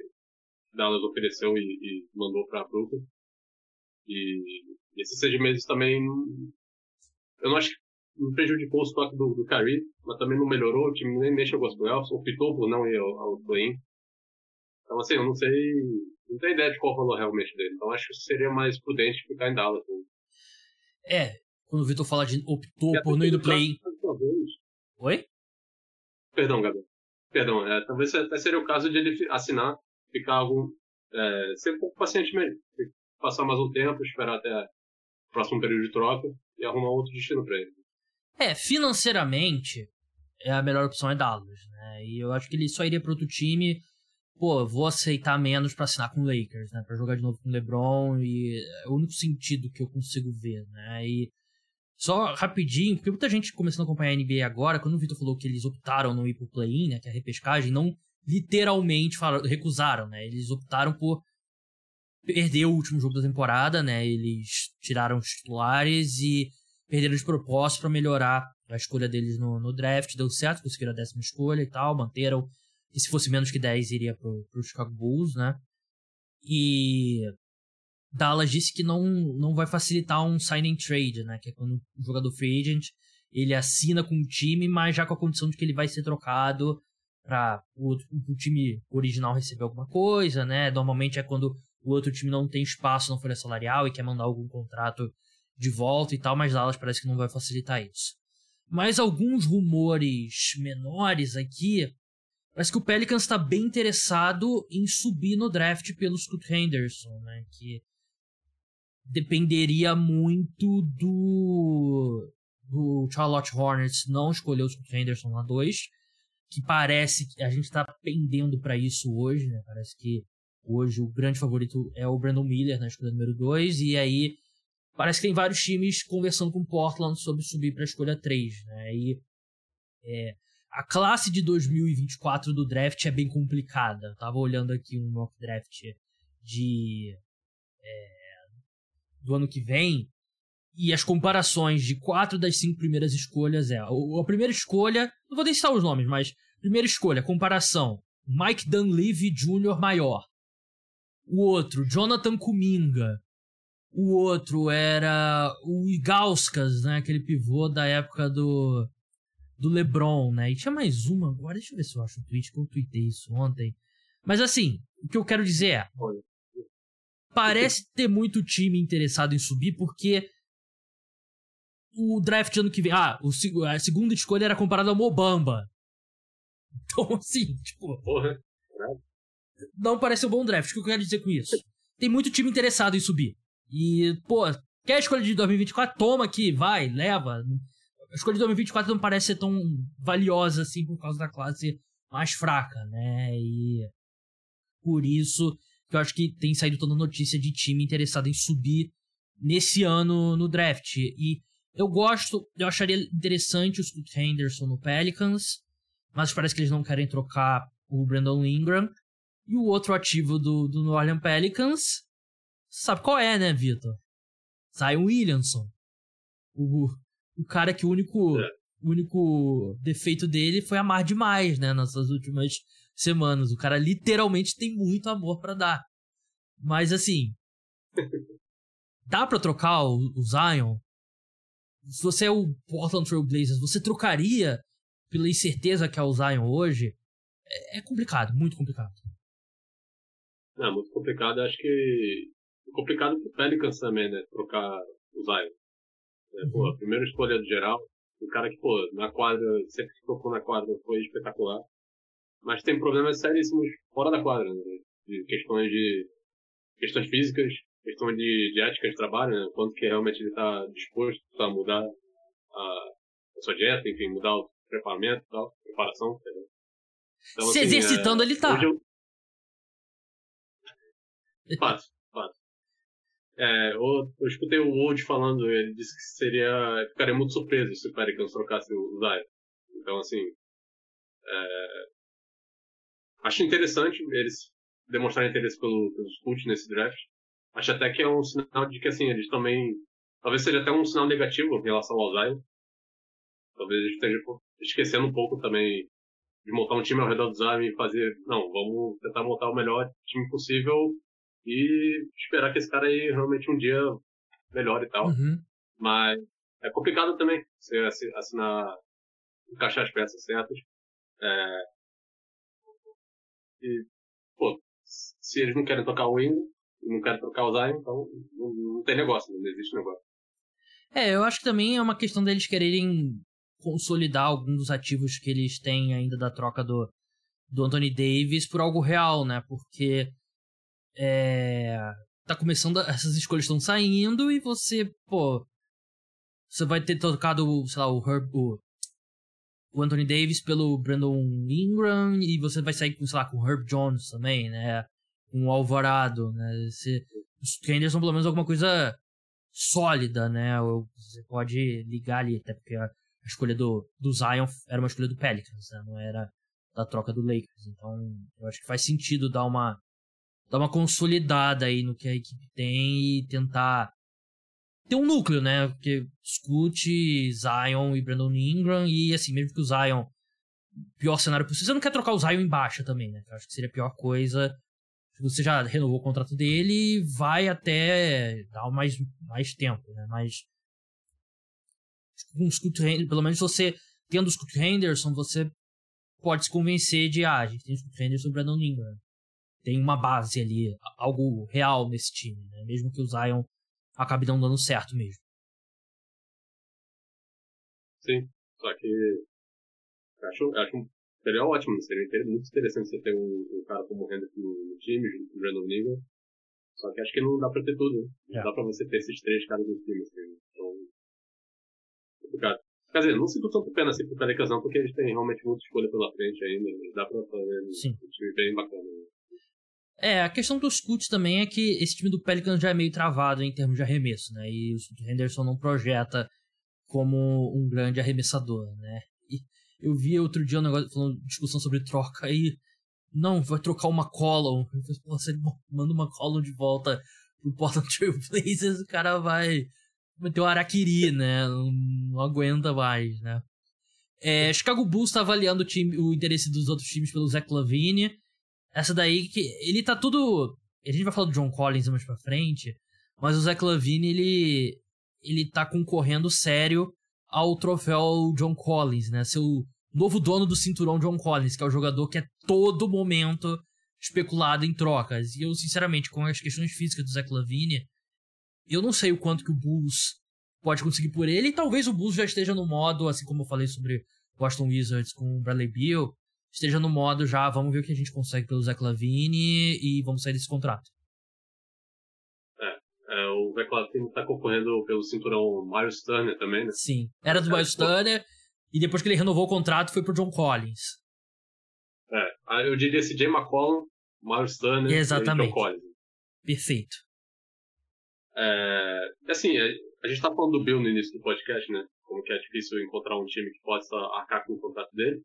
Dallas ofereceu e, e mandou para Brooklyn. E esses seis meses também, eu não acho que não prejudicou o estoque do, do Kyrie, mas também não melhorou, o time nem, nem chegou aos playoffs, optou por não ir ao, ao play-in. Então, assim, eu não sei, não tenho ideia de qual o valor realmente dele. Então, acho que seria mais prudente ficar em Dallas. Né? É, quando o Vitor fala de optou por não ir do play. Oi? Perdão, Gabriel. Perdão, é, talvez até seria o caso de ele assinar, ficar algum. É, ser um pouco paciente mesmo. Passar mais um tempo, esperar até o próximo período de troca e arrumar outro destino para ele. É, financeiramente, é a melhor opção é Dallas, né? E eu acho que ele só iria para outro time pô, vou aceitar menos para assinar com o Lakers, né? Para jogar de novo com o LeBron e é o único sentido que eu consigo ver, né? E só rapidinho, porque muita gente começando a acompanhar a NBA agora, quando o Vitor falou que eles optaram não ir pro play-in, né, que é a repescagem, não literalmente falaram, recusaram, né? Eles optaram por perder o último jogo da temporada, né? Eles tiraram os titulares e perderam de propósito para melhorar a escolha deles no, no draft. Deu certo, conseguiram a décima escolha e tal, manteram e se fosse menos que 10, iria pro, pro Chicago Bulls, né? E Dallas disse que não, não vai facilitar um signing trade, né? Que é quando o jogador free agent ele assina com o time, mas já com a condição de que ele vai ser trocado para o, o, time original receber alguma coisa, né? Normalmente é quando o outro time não tem espaço na folha salarial e quer mandar algum contrato de volta e tal, mas Dallas parece que não vai facilitar isso. Mas alguns rumores menores aqui Parece que o Pelicans está bem interessado em subir no draft pelo Scoot Henderson, né? Que dependeria muito do, do Charlotte Hornets não escolher o Scoot Henderson na 2, que parece que a gente está pendendo para isso hoje, né? Parece que hoje o grande favorito é o Brandon Miller na escolha número 2, e aí parece que tem vários times conversando com Portland sobre subir para a escolha 3, né? E é, a classe de 2024 do draft é bem complicada. Eu tava olhando aqui um mock draft de é, do ano que vem e as comparações de quatro das cinco primeiras escolhas é a, a primeira escolha, não vou deixar os nomes, mas primeira escolha, comparação, Mike Dunleavy Jr. maior. O outro, Jonathan Kuminga. O outro era o Igauskas, né, aquele pivô da época do do LeBron, né? E tinha mais uma agora, deixa eu ver se eu acho o tweet, que eu tuitei isso ontem. Mas assim, o que eu quero dizer é. Parece ter muito time interessado em subir, porque o draft ano que vem. Ah, o, a segunda escolha era comparada ao Mobamba. Então, assim, tipo. Porra. Não parece um bom draft. O que eu quero dizer com isso? Tem muito time interessado em subir. E, pô, quer a escolha de 2024? Toma aqui, vai, leva a escolha de 2024 não parece ser tão valiosa assim por causa da classe mais fraca, né? E por isso que eu acho que tem saído toda notícia de time interessado em subir nesse ano no draft. E eu gosto, eu acharia interessante o Scott Henderson no Pelicans, mas parece que eles não querem trocar o Brandon Ingram. E o outro ativo do, do New Orleans Pelicans, sabe qual é, né, Vitor? Zion Williamson. O, o cara que o único, é. o único defeito dele foi amar demais, né, nessas últimas semanas. O cara literalmente tem muito amor para dar. Mas assim, dá para trocar o, o, Zion? Se você é o Portland Trail Blazers, você trocaria pela incerteza que é o Zion hoje? É, é complicado, muito complicado. É, muito complicado. Acho que complicado pro Pelicans também, né? Trocar o Zion. É, pô, a primeira escolha do geral, um cara que, pô, na quadra, sempre que tocou na quadra foi espetacular. Mas tem problemas seríssimos fora da quadra, né? De questões de, questões físicas, questões de, de ética de trabalho, né? Quanto que realmente ele está disposto a mudar a, a, sua dieta, enfim, mudar o preparamento e tal, preparação, entendeu? Então, Se assim, exercitando é, ele tá. Eu... Fácil. É, eu, eu, escutei o Wold falando, ele disse que seria. ficaria muito surpreso se o Pelicans trocasse o Zion. Então, assim. É, acho interessante eles demonstrarem interesse pelo, pelos Colts nesse draft. Acho até que é um sinal de que, assim, eles também. Talvez seja até um sinal negativo em relação ao Zion. Talvez eles estejam esquecendo um pouco também de montar um time ao redor do Zion e fazer. Não, vamos tentar montar o melhor time possível e esperar que esse cara aí realmente um dia melhore e tal. Uhum. Mas é complicado também você assinar, encaixar as peças certas. É, e, pô, se eles não querem tocar o Ingram, não querem trocar o Zion, então não, não tem negócio, não existe negócio. É, eu acho que também é uma questão deles quererem consolidar alguns dos ativos que eles têm ainda da troca do, do Anthony Davis por algo real, né? Porque é, tá começando, essas escolhas estão saindo e você, pô, você vai ter trocado, sei lá, o Herb, o, o Anthony Davis pelo Brandon Ingram e você vai sair com, sei lá, com o Herb Jones também, né? Com o Alvarado, né? Você, os Kenders pelo menos alguma coisa sólida, né? Você pode ligar ali, até porque a, a escolha do, do Zion era uma escolha do Pelicans, né? Não era da troca do Lakers. Então, eu acho que faz sentido dar uma dar uma consolidada aí no que a equipe tem e tentar ter um núcleo, né? Porque Scoot, Zion e Brandon Ingram, e assim, mesmo que o Zion, pior cenário possível, você não quer trocar o Zion em baixa também, né? Eu acho que seria a pior coisa. Você já renovou o contrato dele vai até dar mais, mais tempo, né? Mas com o Scoot Henderson, pelo menos você tendo o Scoot Henderson, você pode se convencer de, ah, a gente tem o Scoot Henderson e o Brandon Ingram tem uma base ali, algo real nesse time, né? Mesmo que o Zion acabe não dando certo mesmo. Sim, só que acho, acho seria ótimo, seria muito interessante você ter um, um cara como o Hendrick no time, junto com o Brandon Ingram. Só que acho que não dá pra ter tudo, né? Não é. dá pra você ter esses três caras no time, assim. Então. Complicado. Quer dizer, não sinto tanto pena assim pro Pelicans não, porque eles têm realmente muita escolha pela frente ainda. Dá pra fazer Sim. um time bem bacana. Né? É, a questão dos Scouts também é que esse time do Pelicans já é meio travado em termos de arremesso, né? E o Henderson não projeta como um grande arremessador, né? E eu vi outro dia um negócio falando discussão sobre troca aí. Não, vai trocar uma column. Você manda uma column de volta pro Portland Trail Blazers, o cara vai meter o Araquiri, né? Não, aguenta mais, né? É, Chicago Bulls tá avaliando o, time, o interesse dos outros times pelo Zach Lavine. Essa daí que ele tá tudo. A gente vai falar do John Collins mais pra frente, mas o Zach Lavine ele ele tá concorrendo sério ao troféu John Collins, né? Seu novo dono do cinturão John Collins, que é o jogador que é todo momento especulado em trocas. E eu, sinceramente, com as questões físicas do Zach Lavine, eu não sei o quanto que o Bulls pode conseguir por ele. E talvez o Bulls já esteja no modo, assim como eu falei sobre Boston Wizards com o Bradley Beal, esteja no modo já, vamos ver o que a gente consegue pelo Zach Lavine e vamos sair desse contrato. É, é o Zach Lavine tá concorrendo pelo cinturão Miles Turner também, né? Sim, era do é, Miles Turner e depois que ele renovou o contrato foi pro John Collins. É, eu diria CJ McCollum, Miles Turner Exatamente. e John Collins. Perfeito. É, assim, a gente tá falando do Bill no início do podcast, né? Como que é difícil encontrar um time que possa arcar com o contrato dele.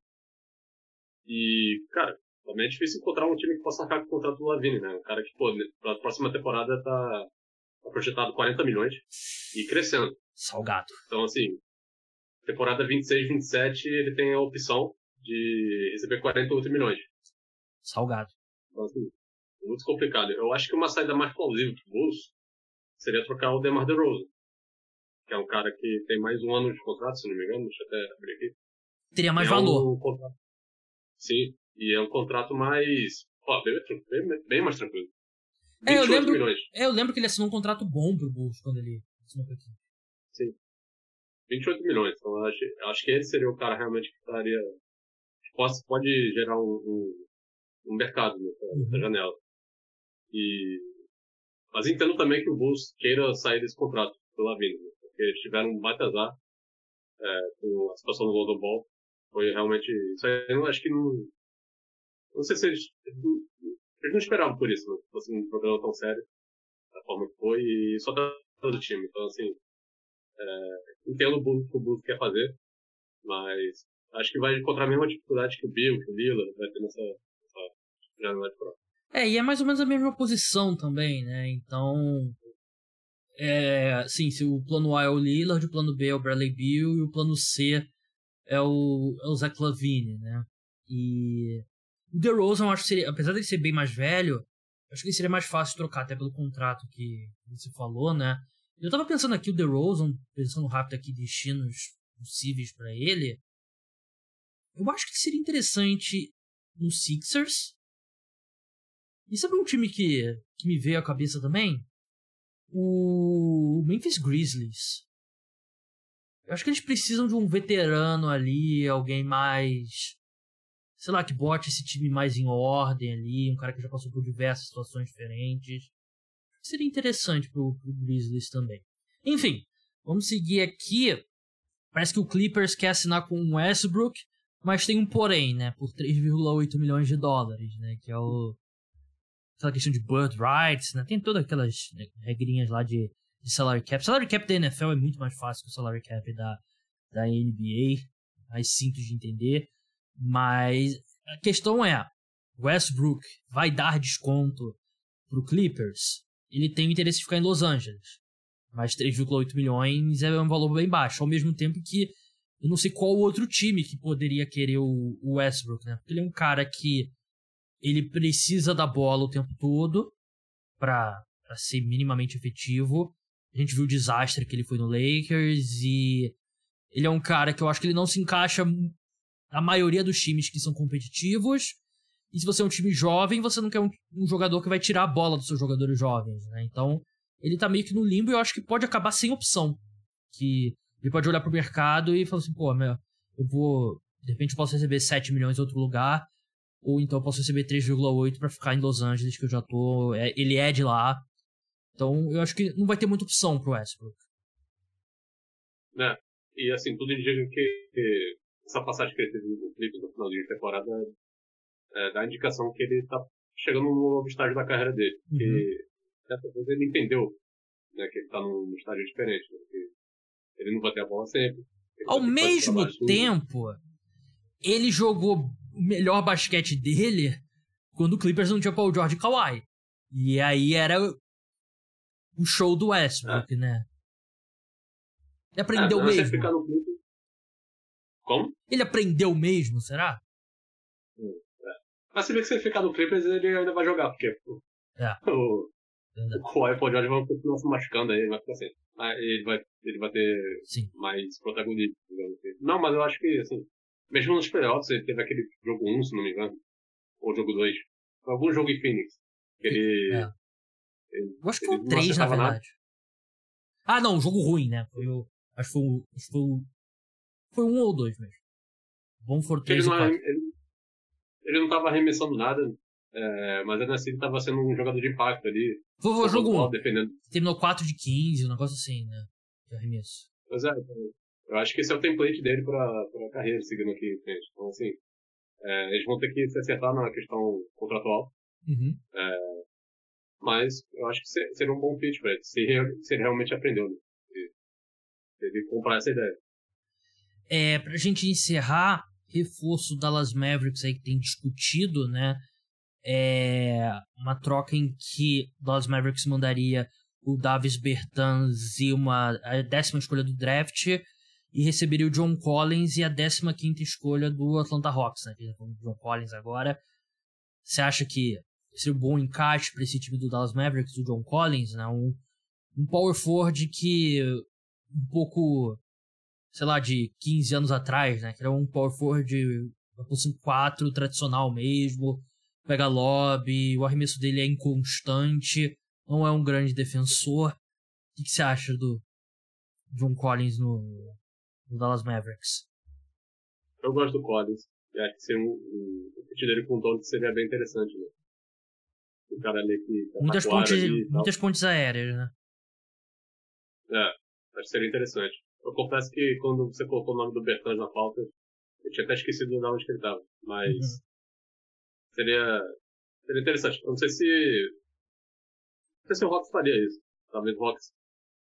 E, cara, também é difícil encontrar um time que possa arcar com o contrato do Lavine, né? Um cara que, pô, pra próxima temporada tá, projetado 40 milhões e crescendo. Salgado. Então, assim, temporada 26, 27, ele tem a opção de receber 48 milhões. Salgado. Então, assim, muito complicado. Eu acho que uma saída mais plausível pro Bulls seria trocar o DeMar DeRozan. Que é um cara que tem mais um ano de contrato, se não me engano. Deixa eu até abrir aqui. Teria mais é valor. Um Sim, e é um contrato mais. Ó, bem, bem, bem mais tranquilo. É, eu lembro, milhões. é, eu lembro que ele assinou um contrato bom pro Bulls quando ele assinou aqui. Sim. 28 milhões. Então eu acho, eu acho que ele seria o cara realmente que estaria. Pode, pode gerar um, um, um mercado nessa, uhum. janela. E, mas entendo também que o Bulls queira sair desse contrato pelo Lavine, né? porque eles tiveram um baita azar é, com a situação do London Ball. Foi realmente. Isso aí eu acho que não. Não sei se eles. Eles não esperavam por isso, né? Fosse um problema tão sério, da forma que foi, e só do time. Então, assim. É, entendo o que o Bulls quer fazer, mas acho que vai encontrar a mesma dificuldade que o Bill, que o Lillard vai ter nessa, nessa janela de prova. É, e é mais ou menos a mesma posição também, né? Então. É, sim, se o plano A é o Lillard, o plano B é o Bradley Bill e o plano C é o, é o Zach Lavine, né? E o DeRozan, eu acho que seria, apesar de ser bem mais velho, acho que seria mais fácil trocar até pelo contrato que você falou, né? Eu tava pensando aqui o DeRozan, pensando rápido aqui destinos possíveis para ele. Eu acho que seria interessante no Sixers. E sabe um time que, que me veio à cabeça também? O Memphis Grizzlies. Eu acho que eles precisam de um veterano ali, alguém mais. Sei lá, que bote esse time mais em ordem ali, um cara que já passou por diversas situações diferentes seria interessante pro, pro Grizzlies também. Enfim, vamos seguir aqui. Parece que o Clippers quer assinar com o Westbrook, mas tem um porém, né? Por 3,8 milhões de dólares, né? Que é o. Aquela questão de bird rights, né? Tem todas aquelas né, regrinhas lá de, de salary cap. Salary cap da NFL é muito mais fácil que o salary cap da, da NBA. Mais simples de entender. Mas a questão é: Westbrook vai dar desconto pro Clippers? ele tem o interesse de ficar em Los Angeles. Mas 3,8 milhões é um valor bem baixo. Ao mesmo tempo que eu não sei qual outro time que poderia querer o, Westbrook, né? Porque ele é um cara que ele precisa da bola o tempo todo para ser minimamente efetivo. A gente viu o desastre que ele foi no Lakers e ele é um cara que eu acho que ele não se encaixa na maioria dos times que são competitivos e se você é um time jovem, você não quer um, um, jogador que vai tirar a bola dos seus jogadores jovens, né? Então, ele tá meio que no limbo e eu acho que pode acabar sem opção. Que ele pode olhar pro mercado e falar assim, pô, meu, eu vou, De repente eu posso receber 7 milhões em outro lugar, ou então eu posso receber 3,8 para ficar em Los Angeles, que eu já tô. É, ele é de lá. Então eu acho que não vai ter muita opção pro Westbrook. É, e assim, tudo indica que, que essa passagem que ele teve no Clippers no final de temporada é, dá a indicação que ele tá chegando num novo estágio da carreira dele. Uhum. Que dessa vez ele entendeu né, que ele tá num estágio diferente. Né, que ele não vai ter a bola sempre. Ao mesmo tempo, ele jogou o melhor basquete dele quando o Clippers não tinha Paul George e Kawhi. E aí era o show do Westbrook, é. né? Ele aprendeu é, mesmo. Como? Ele aprendeu mesmo, será? Hum, é. Mas se vê que você ficar no Clippers, ele ainda vai jogar, porque é. o, o Kawhi Paul George vão continuar se machucando aí, ele vai ficar assim. Ele vai, ele vai ter Sim. mais protagonismo, assim. Não, mas eu acho que, assim, mesmo nos playoffs, ele teve aquele jogo 1, se não me engano, ou jogo 2. Algum jogo em Phoenix. Que ele. Ele eu acho que foi o 3, na verdade. Nada. Ah, não, jogo ruim, né? Foi o. Acho que foi o. Foi, o, foi um ou dois mesmo. Bom for 3 ele, não, ele, ele não tava arremessando nada, é, mas ainda assim ele tava sendo um jogador de impacto ali. Foi o jogo 1. Um. Defendendo. Terminou 4 de 15, um negócio assim, né? De arremesso. Pois é, então, eu acho que esse é o template dele pra, pra carreira seguindo aqui em frente. Então, assim, é, eles vão ter que se acertar na questão contratual. Uhum. É, mas eu acho que seria um bom pitch pra ele, se, se ele realmente aprendeu. Né? Se ele comprar essa ideia. É, pra gente encerrar, reforço Dallas Mavericks aí que tem discutido, né? É uma troca em que Dallas Mavericks mandaria o Davis Bertans e uma a décima escolha do draft e receberia o John Collins e a 15 quinta escolha do Atlanta Hawks, né? O John Collins agora. Você acha que seria um bom encaixe para esse time do Dallas Mavericks, o John Collins, né? Um, um power forward que um pouco, sei lá, de 15 anos atrás, né? Que era um power forward uma posição 4 tradicional mesmo, pega lobby, o arremesso dele é inconstante, não é um grande defensor. O que, você acha do John Collins no, no Dallas Mavericks? Eu gosto do Collins. E acho que ser um, um, fit dele com o Doncic seria bem interessante, né? O cara ali que. Tá muitas, pontes, muitas pontes aéreas, né? É, acho que seria interessante. Eu confesso que quando você colocou o nome do Bertrand na pauta, eu tinha até esquecido de onde que ele tava. Mas uhum. seria, seria interessante. Eu não sei se. Não sei se o Rox faria isso. Talvez o Rox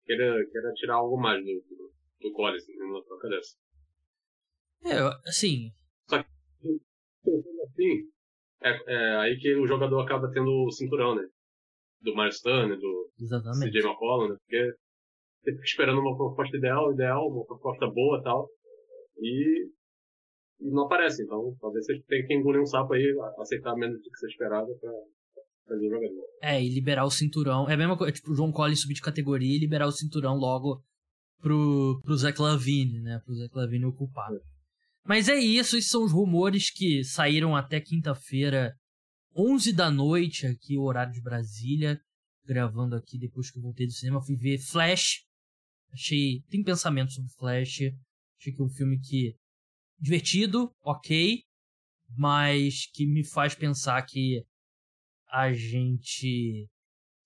queira, queira tirar algo mais do, do, do Collins numa troca dessa. É, assim. Só que, assim, é, é aí que o jogador acaba tendo o cinturão, né? Do Miles Turner, do Exatamente. CJ McCollum, né? Porque você fica esperando uma proposta ideal, ideal, uma proposta boa tal, e, e não aparece. Então, talvez você tenha que engolir um sapo aí, aceitar menos do que você esperava pra fazer o jogador. É, e liberar o cinturão. É a mesma coisa, tipo, o João Collins subir de categoria e liberar o cinturão logo pro, pro Zé Clavini, né? Pro Zé Clavini ocupar. É. Mas é isso, esses são os rumores que saíram até quinta-feira, 11 da noite, aqui, o horário de Brasília. Gravando aqui depois que eu voltei do cinema, fui ver Flash. Achei. Tem pensamento sobre Flash. Achei que é um filme que. divertido, ok. Mas que me faz pensar que a gente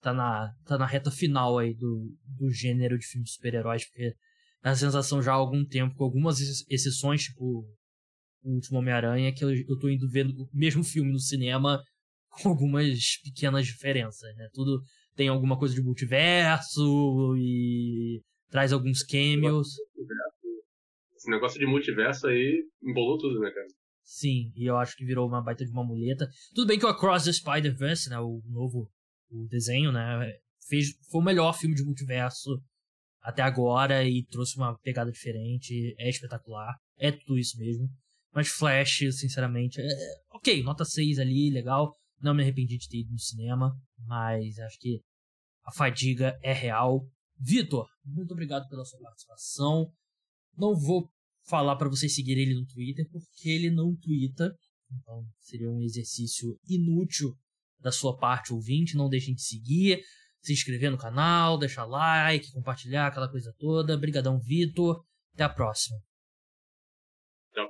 tá na, tá na reta final aí do, do gênero de filme de super-heróis, porque a sensação já há algum tempo, com algumas exceções, tipo o último Homem-Aranha, que eu, eu tô indo vendo o mesmo filme no cinema com algumas pequenas diferenças, né? Tudo tem alguma coisa de multiverso e traz alguns cameos. Esse negócio de multiverso aí embolou tudo, né, cara? Sim, e eu acho que virou uma baita de uma muleta. Tudo bem que o Across the Spider-Verse, né, o novo o desenho, né, fez, foi o melhor filme de multiverso até agora e trouxe uma pegada diferente, é espetacular, é tudo isso mesmo. Mas Flash, sinceramente, é, ok, nota 6 ali, legal. Não me arrependi de ter ido no cinema, mas acho que a fadiga é real. Vitor, muito obrigado pela sua participação. Não vou falar para vocês seguirem ele no Twitter, porque ele não twitta. Então seria um exercício inútil da sua parte, ouvinte. Não deixem de seguir, se inscrever no canal, deixar like, compartilhar, aquela coisa toda. Obrigadão, Vitor. Até a próxima. Tchau.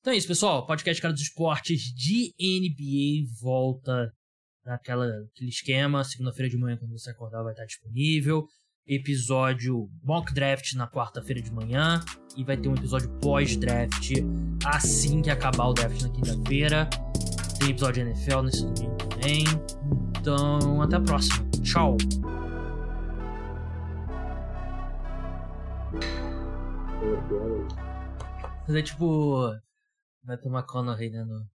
Então é isso, pessoal. Podcast Cara dos Esportes de NBA volta naquela aquele esquema. Segunda-feira de manhã, quando você acordar, vai estar disponível. Episódio mock draft na quarta-feira de manhã. E vai ter um episódio pós-draft assim que acabar o draft na quinta-feira. Tem episódio de NFL nesse domingo também. Então, até a próxima. Tchau. Mas é tipo. Matthew McConaughey, né? No...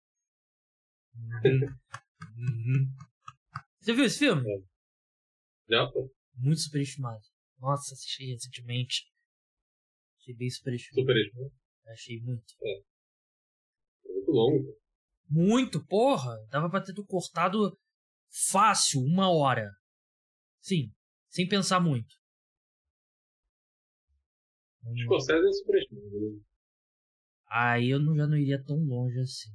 Você viu esse filme? Não, pô. Muito superestimado. Nossa, assisti recentemente. Achei bem superestimado. Superestimado? Achei muito. É. é muito longo. Muito, porra! Dava pra ter cortado fácil, uma hora. Sim, sem pensar muito. Escocese é superestimado. Né? Aí eu não, já não iria tão longe assim.